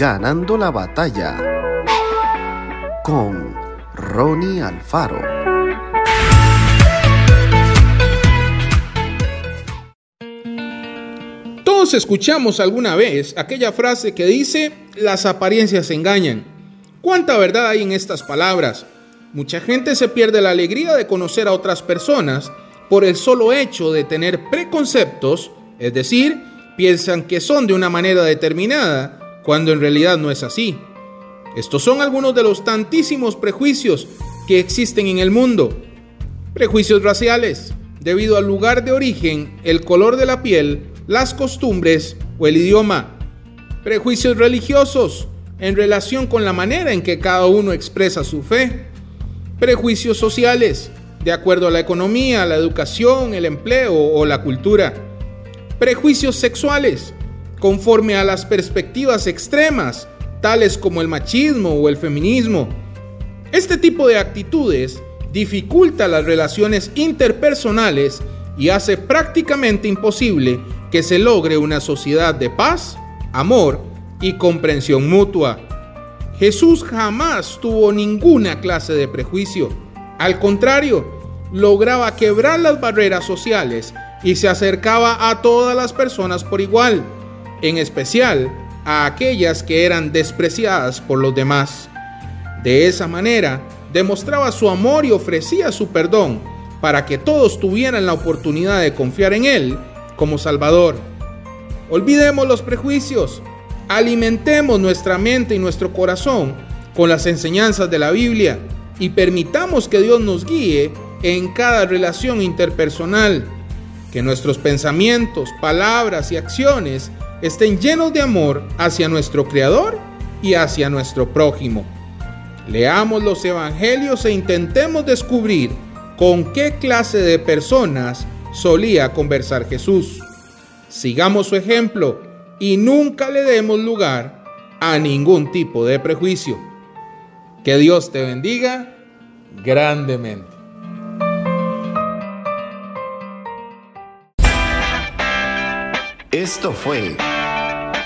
Ganando la batalla con Ronnie Alfaro. Todos escuchamos alguna vez aquella frase que dice, las apariencias engañan. ¿Cuánta verdad hay en estas palabras? Mucha gente se pierde la alegría de conocer a otras personas por el solo hecho de tener preconceptos, es decir, piensan que son de una manera determinada, cuando en realidad no es así. Estos son algunos de los tantísimos prejuicios que existen en el mundo. Prejuicios raciales, debido al lugar de origen, el color de la piel, las costumbres o el idioma. Prejuicios religiosos, en relación con la manera en que cada uno expresa su fe. Prejuicios sociales, de acuerdo a la economía, la educación, el empleo o la cultura. Prejuicios sexuales, conforme a las perspectivas extremas, tales como el machismo o el feminismo. Este tipo de actitudes dificulta las relaciones interpersonales y hace prácticamente imposible que se logre una sociedad de paz, amor y comprensión mutua. Jesús jamás tuvo ninguna clase de prejuicio. Al contrario, lograba quebrar las barreras sociales y se acercaba a todas las personas por igual, en especial a aquellas que eran despreciadas por los demás. De esa manera, demostraba su amor y ofrecía su perdón para que todos tuvieran la oportunidad de confiar en Él como Salvador. Olvidemos los prejuicios, alimentemos nuestra mente y nuestro corazón con las enseñanzas de la Biblia y permitamos que Dios nos guíe en cada relación interpersonal, que nuestros pensamientos, palabras y acciones estén llenos de amor hacia nuestro Creador y hacia nuestro prójimo. Leamos los Evangelios e intentemos descubrir con qué clase de personas solía conversar Jesús. Sigamos su ejemplo y nunca le demos lugar a ningún tipo de prejuicio. Que Dios te bendiga grandemente. Esto fue